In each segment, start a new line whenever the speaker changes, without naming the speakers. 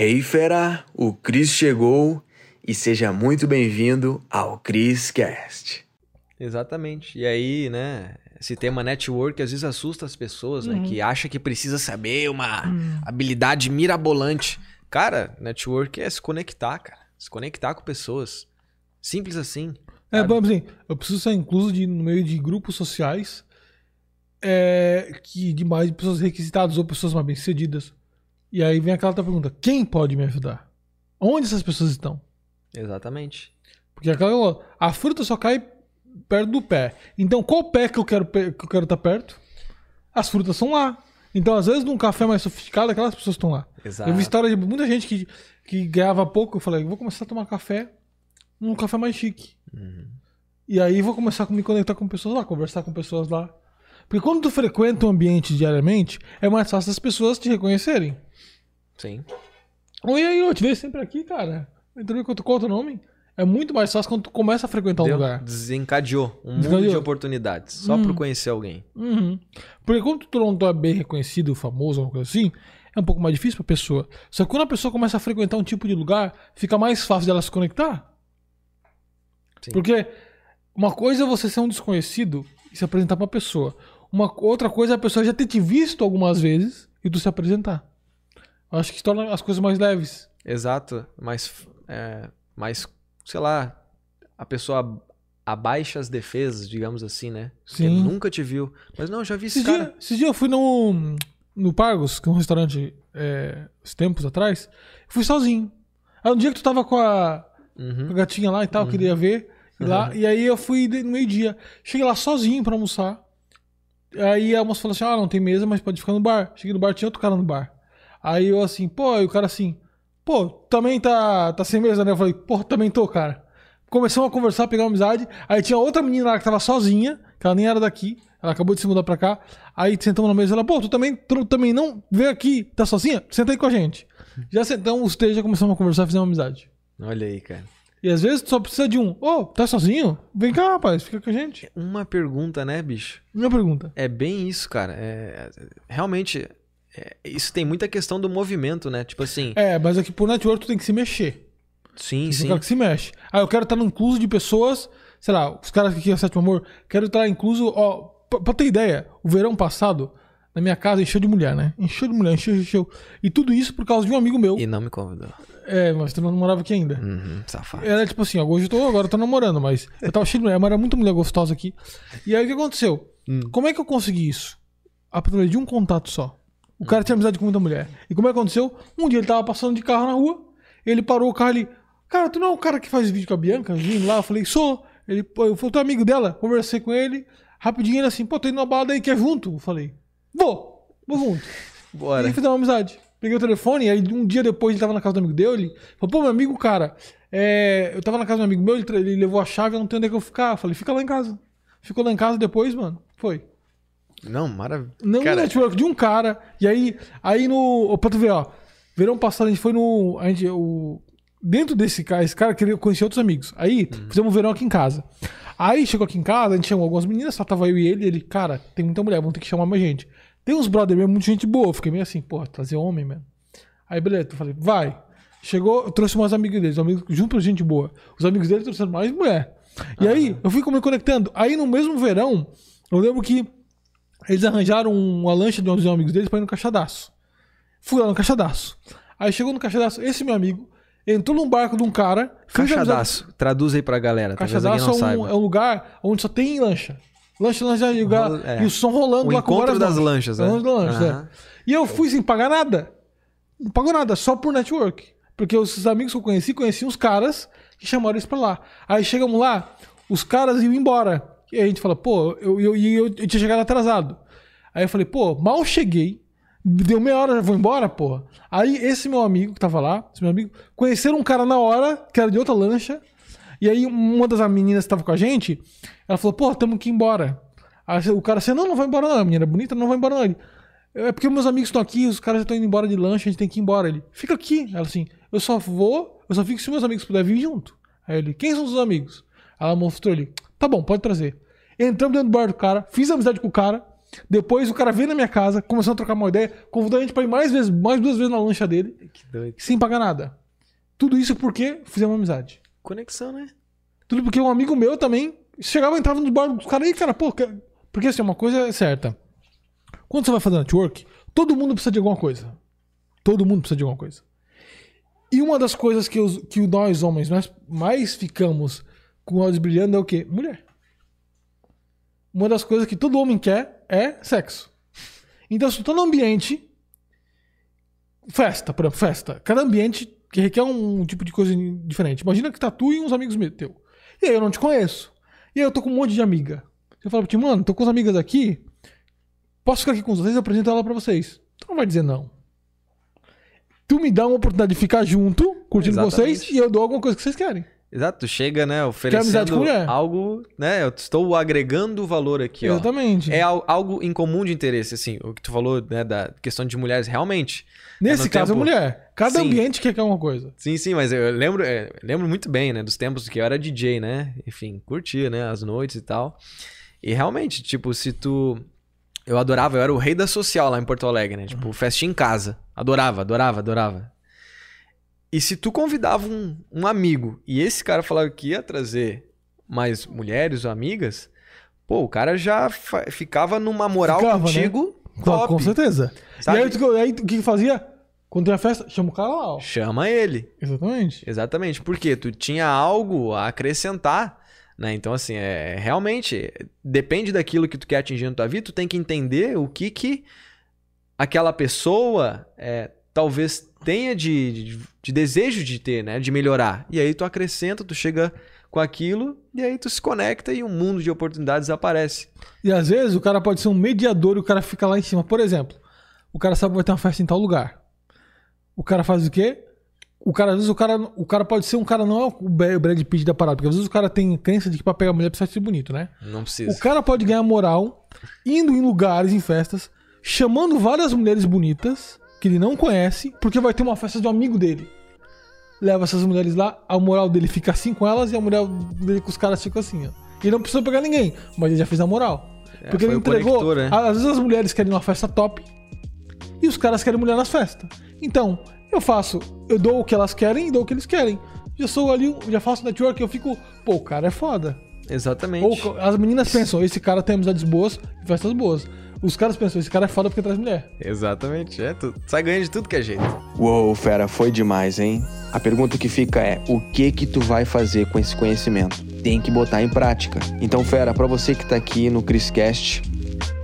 Hey fera, o Cris chegou e seja muito bem-vindo ao Cris Cast.
Exatamente. E aí, né, esse tema network às vezes assusta as pessoas, né, que acha que precisa saber uma habilidade mirabolante. Cara, network é se conectar, cara. Se conectar com pessoas. Simples assim.
É,
sabe?
por exemplo, assim, eu preciso ser incluso de, no meio de grupos sociais é, que de mais pessoas requisitadas ou pessoas mais bem-sucedidas. E aí vem aquela outra pergunta: quem pode me ajudar? Onde essas pessoas estão?
Exatamente.
Porque aquela, a fruta só cai perto do pé. Então, qual pé que eu quero que eu quero estar perto? As frutas são lá. Então, às vezes, num café mais sofisticado, aquelas pessoas estão lá.
Exato.
Eu vi história de muita gente que, que ganhava pouco. Eu falei, vou começar a tomar café num café mais chique. E aí vou começar a me conectar com pessoas lá, conversar com pessoas lá. Porque quando tu frequenta um ambiente diariamente, é mais fácil as pessoas te reconhecerem.
Sim.
Oi, aí, eu te vejo sempre aqui, cara. Entendeu qual qual é o teu nome? É muito mais fácil quando tu começa a frequentar um
Deu-
lugar.
Desencadeou um mundo
Desencadeou.
de oportunidades. Só por conhecer alguém.
Uhum. Porque quando tu não é bem reconhecido, famoso, alguma coisa assim, é um pouco mais difícil pra pessoa. Só que quando a pessoa começa a frequentar um tipo de lugar, fica mais fácil dela se conectar.
Sim.
Porque uma coisa é você ser um desconhecido e se apresentar pra pessoa. Uma outra coisa é a pessoa já ter te visto algumas vezes e tu se apresentar. Eu acho que torna as coisas mais leves.
Exato. Mas, é, mas sei lá, a pessoa abaixa as defesas, digamos assim, né? Porque
Sim.
nunca te viu. Mas não, já vi esse
Esses
cara.
dias esse dia eu fui no, no Pargos, que é um restaurante é, uns tempos atrás. Eu fui sozinho. Aí um dia que tu tava com a,
Uhum.
a gatinha lá e tal, eu queria ver. e Lá, E aí eu fui no meio-dia. Cheguei lá sozinho pra almoçar. Aí a moça falou assim: Ah, não tem mesa, mas pode ficar no bar. Cheguei no bar, tinha outro cara no bar. Aí eu assim, pô, aí o cara assim, pô, também tá, tá sem mesa, né? Eu falei, pô, também tô, cara. Começamos a conversar, pegar amizade. Aí tinha outra menina lá que tava sozinha, que ela nem era daqui. Ela acabou de se mudar pra cá. Aí sentamos na mesa e ela, pô, tu também, tu também não veio aqui, tá sozinha? Senta aí com a gente. Já sentamos, os três já começamos a conversar e fizemos amizade.
Olha aí, cara.
E às vezes tu só precisa de um, ô, tá sozinho? Vem cá, rapaz, fica com a gente.
Uma pergunta, né, bicho?
Minha pergunta.
É bem isso, cara. É, realmente, é, isso tem muita questão do movimento, né? Tipo assim,
É, mas aqui pro network tu tem que se mexer.
sim,
Tem
sim.
cara que se mexe. Ah, eu quero estar no incluso de pessoas, sei lá, os caras que aqui é Sétimo Amor, quero estar incluso, ó, pra, pra ter ideia, o verão passado, na minha casa encheu de mulher, né? Encheu de mulher, encheu, encheu. E tudo isso por causa de um amigo meu.
E não me convidou.
É, mas tu não namorava aqui ainda.
Uhum, safado.
Era tipo assim, ó, hoje eu tô, agora eu tô namorando, mas eu tava cheio de mulher, mas era muita mulher gostosa aqui. E aí o que aconteceu? Como é que eu consegui isso? Através de um contato só. O cara tinha amizade com muita mulher. E como é que aconteceu? Um dia ele tava passando de carro na rua, ele parou o carro ali. Cara, tu não é o cara que faz vídeo com a Bianca? Vindo lá, eu falei, sou. Ele, eu fui teu amigo dela, conversei com ele, rapidinho ele assim, pô, tô indo numa balada aí, quer junto? Eu falei, vou, vou junto.
Bora.
E fizemos uma amizade. Peguei o telefone, e aí um dia depois ele tava na casa do amigo dele. Falou, pô, meu amigo, cara, é, eu tava na casa do amigo meu, ele, ele levou a chave, eu não tenho onde é que eu ficar. Eu falei, fica lá em casa. Ficou lá em casa depois, mano. Foi.
Não, maravilha.
Não
Cara,
no network de um cara. E aí, aí no. Pra tu ver, ó. Verão passado a gente foi no. A gente, o, dentro desse cara, esse cara queria conhecer outros amigos. Aí fizemos um verão aqui em casa. Aí chegou aqui em casa, a gente chamou algumas meninas, só tava eu e ele. Ele, cara, tem muita mulher, vamos ter que chamar mais gente. Tem uns brother mesmo, muita gente boa. Fiquei meio assim, porra, trazer homem, mano. Aí beleza, eu falei, vai. Chegou, eu trouxe umas amigas deles, amigos, junto pra gente boa. Os amigos dele trouxeram mais mulher. E aí, eu fui me conectando. Aí no mesmo verão, eu lembro que eles arranjaram uma lancha de uns amigos deles pra ir no Caixadaço. Fui lá no Caixadaço. Aí chegou no Caixadaço, esse meu amigo entrou num barco de um cara. amizade-
Caixadaço. Traduz aí pra galera.
Caixadaço é um, é um lugar onde só tem lancha. Lancha, lancha, e, o lugar-
Rola- é.
e o som rolando
O
lá com
encontro
várias
das lanchas,
É,
né?
lanchas, é.
Aham.
E eu fui sem pagar nada. Não pagou nada, só por network. Porque os amigos que eu conheci, conheciam os caras que chamaram eles pra lá. Aí chegamos lá, os caras iam embora. E aí a gente fala, pô, eu, eu, eu, eu tinha chegado atrasado. Aí eu falei, pô, mal cheguei. Deu meia hora, já vou embora, porra. Aí esse meu amigo que tava lá, esse meu amigo, conheceram um cara na hora, que era de outra lancha. E aí uma das meninas que tava com a gente, ela falou, pô, tamo que ir embora. Aí o cara assim, não, não vai embora não, a menina é bonita, não vai embora não. Ele, é porque meus amigos estão aqui, os caras já estão indo embora de lanche, a gente tem que ir embora. Ele, fica aqui. Ela assim, eu só vou, eu só fico se meus amigos puderem vir junto. Aí ele, quem são os amigos? Ela mostrou ele, tá bom, pode trazer. Entramos dentro do bar do cara, fiz amizade com o cara. Depois o cara veio na minha casa, começou a trocar uma ideia, convidou a gente pra ir mais vezes, mais duas vezes na lancha dele,
Que doido.
sem pagar nada. Tudo isso porque fizemos amizade.
Conexão, né?
Tudo porque um amigo meu também chegava e entrava nos bar dos caras aí, cara, pô, porque assim, uma coisa é certa. Quando você vai fazer network, todo mundo precisa de alguma coisa. Todo mundo precisa de alguma coisa. E uma das coisas que, os, que nós, homens, nós mais ficamos com olhos brilhando é o quê? Mulher. Uma das coisas que todo homem quer é sexo. Então, se tu tá num ambiente. Festa, por exemplo, festa. Cada ambiente que requer um tipo de coisa diferente. Imagina que tá tu e uns amigos meus, teu. E aí eu não te conheço. E aí eu tô com um monte de amiga. Você fala pra ti, mano, tô com as amigas aqui. Posso ficar aqui com vocês e apresento ela pra vocês. Tu não vai dizer não. Tu me dá uma oportunidade de ficar junto, curtindo
Exatamente.
vocês, e eu dou alguma coisa que vocês querem.
Exato, tu chega, né, oferecendo algo, né, eu estou agregando valor aqui, ó.
Exatamente.
É al- algo em comum de interesse, assim, o que tu falou, né, da questão de mulheres, realmente.
Nesse
no
caso,
tempo-
é mulher. Cada
Sim.
ambiente quer que é uma coisa.
Sim, sim, mas eu lembro, é, lembro muito bem, né, dos tempos que eu era DJ, né, enfim, curtia, né, as noites e tal. E realmente, tipo, se tu... Eu adorava, eu era o rei da social lá em Porto Alegre, né, tipo, festinha em casa. Adorava, adorava, adorava. E se tu convidava um, um amigo e esse cara falava que ia trazer mais mulheres ou amigas, pô, o cara já ficava numa moral
Ficava, né?
contigo
Com,
top.
com certeza.
Sabe?
E aí, tu- aí tu- o que que fazia? Quando tem a festa, chama o cara lá, ó.
Chama ele.
Exatamente.
Exatamente. Porque tu tinha algo a acrescentar, né? Então, assim, é realmente depende daquilo que tu quer atingir na tua vida, tu tem que entender o que que aquela pessoa é, talvez tenha de, de, de desejo de ter, né? De melhorar. E aí tu acrescenta, tu chega com aquilo e aí tu se conecta e um mundo de oportunidades aparece.
E às vezes o cara pode ser um mediador e o cara fica lá em cima. Por exemplo, o cara sabe que vai ter uma festa em tal lugar. O cara faz o quê? O cara, às vezes, o cara, o cara pode ser um cara, não é o Brad Pitt da parada, porque às vezes o cara tem crença de que pra pegar mulher precisa ser bonito, né?
Não precisa.
O cara pode ganhar moral indo em lugares, em festas, chamando várias mulheres bonitas que ele não conhece, porque vai ter uma festa de um amigo dele. Leva essas mulheres lá, a moral dele fica assim com elas e a moral dele com os caras fica assim, ó. Ele não precisa pegar ninguém, mas ele já fez a moral.
É,
porque ele entregou.
conector, né?
Às vezes as mulheres querem uma festa top e os caras querem mulher nas festas. Então, eu faço, eu dou o que elas querem e dou o que eles querem. Já sou ali, já faço network, eu fico, pô, o cara é foda.
Exatamente.
Ou as meninas pensam, esse cara tem amizades boas e festas boas. Os caras pensam, esse cara é foda porque traz mulher.
Exatamente. É, tu sai ganhando de tudo que é jeito.
Uou, fera, foi demais, hein? A pergunta que fica é: o que que tu vai fazer com esse conhecimento? Tem que botar em prática. Então, fera, pra você que tá aqui no Criscast,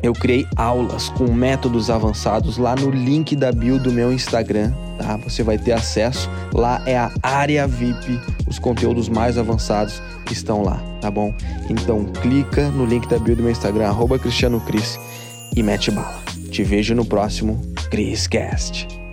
eu criei aulas com métodos avançados lá no link da bio do meu Instagram, tá? Você vai ter acesso. Lá é a área VIP, os conteúdos mais avançados estão lá, tá bom? Então, clica no link da bio do meu Instagram, arroba Cristiano Cris, e mete bala. Te vejo no próximo Criscast.